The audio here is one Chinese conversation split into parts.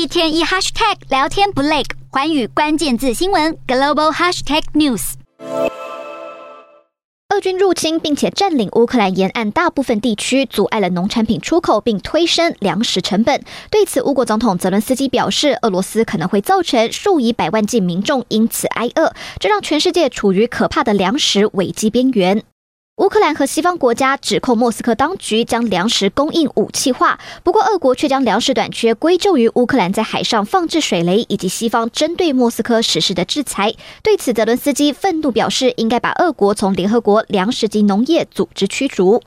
一天一 hashtag 聊天不累，寰宇关键字新闻 global hashtag news。俄军入侵并且占领乌克兰沿岸大部分地区，阻碍了农产品出口，并推升粮食成本。对此，乌国总统泽伦斯基表示，俄罗斯可能会造成数以百万计民众因此挨饿，这让全世界处于可怕的粮食危机边缘。乌克兰和西方国家指控莫斯科当局将粮食供应武器化，不过俄国却将粮食短缺归咎于乌克兰在海上放置水雷以及西方针对莫斯科实施的制裁。对此，泽伦斯基愤怒表示，应该把俄国从联合国粮食及农业组织驱逐。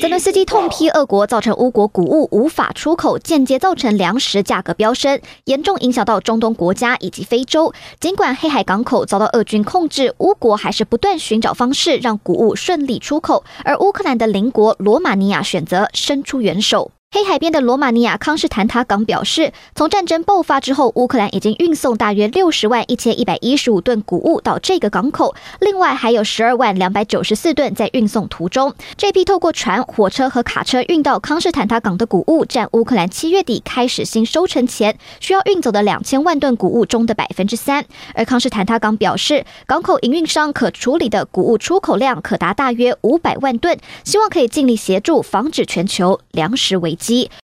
泽伦斯基痛批俄国造成乌国谷物无法出口，间接造成粮食价格飙升，严重影响到中东国家以及非洲。尽管黑海港口遭到俄军控制，乌国还是不断寻找方式让谷物顺利出口，而乌克兰的邻国罗马尼亚选择伸出援手。黑海边的罗马尼亚康士坦塔港表示，从战争爆发之后，乌克兰已经运送大约六十万一千一百一十五吨谷物到这个港口，另外还有十二万两百九十四吨在运送途中。这批透过船、火车和卡车运到康士坦塔港的谷物，占乌克兰七月底开始新收成前需要运走的两千万吨谷物中的百分之三。而康士坦塔港表示，港口营运商可处理的谷物出口量可达大约五百万吨，希望可以尽力协助防止全球粮食危机机。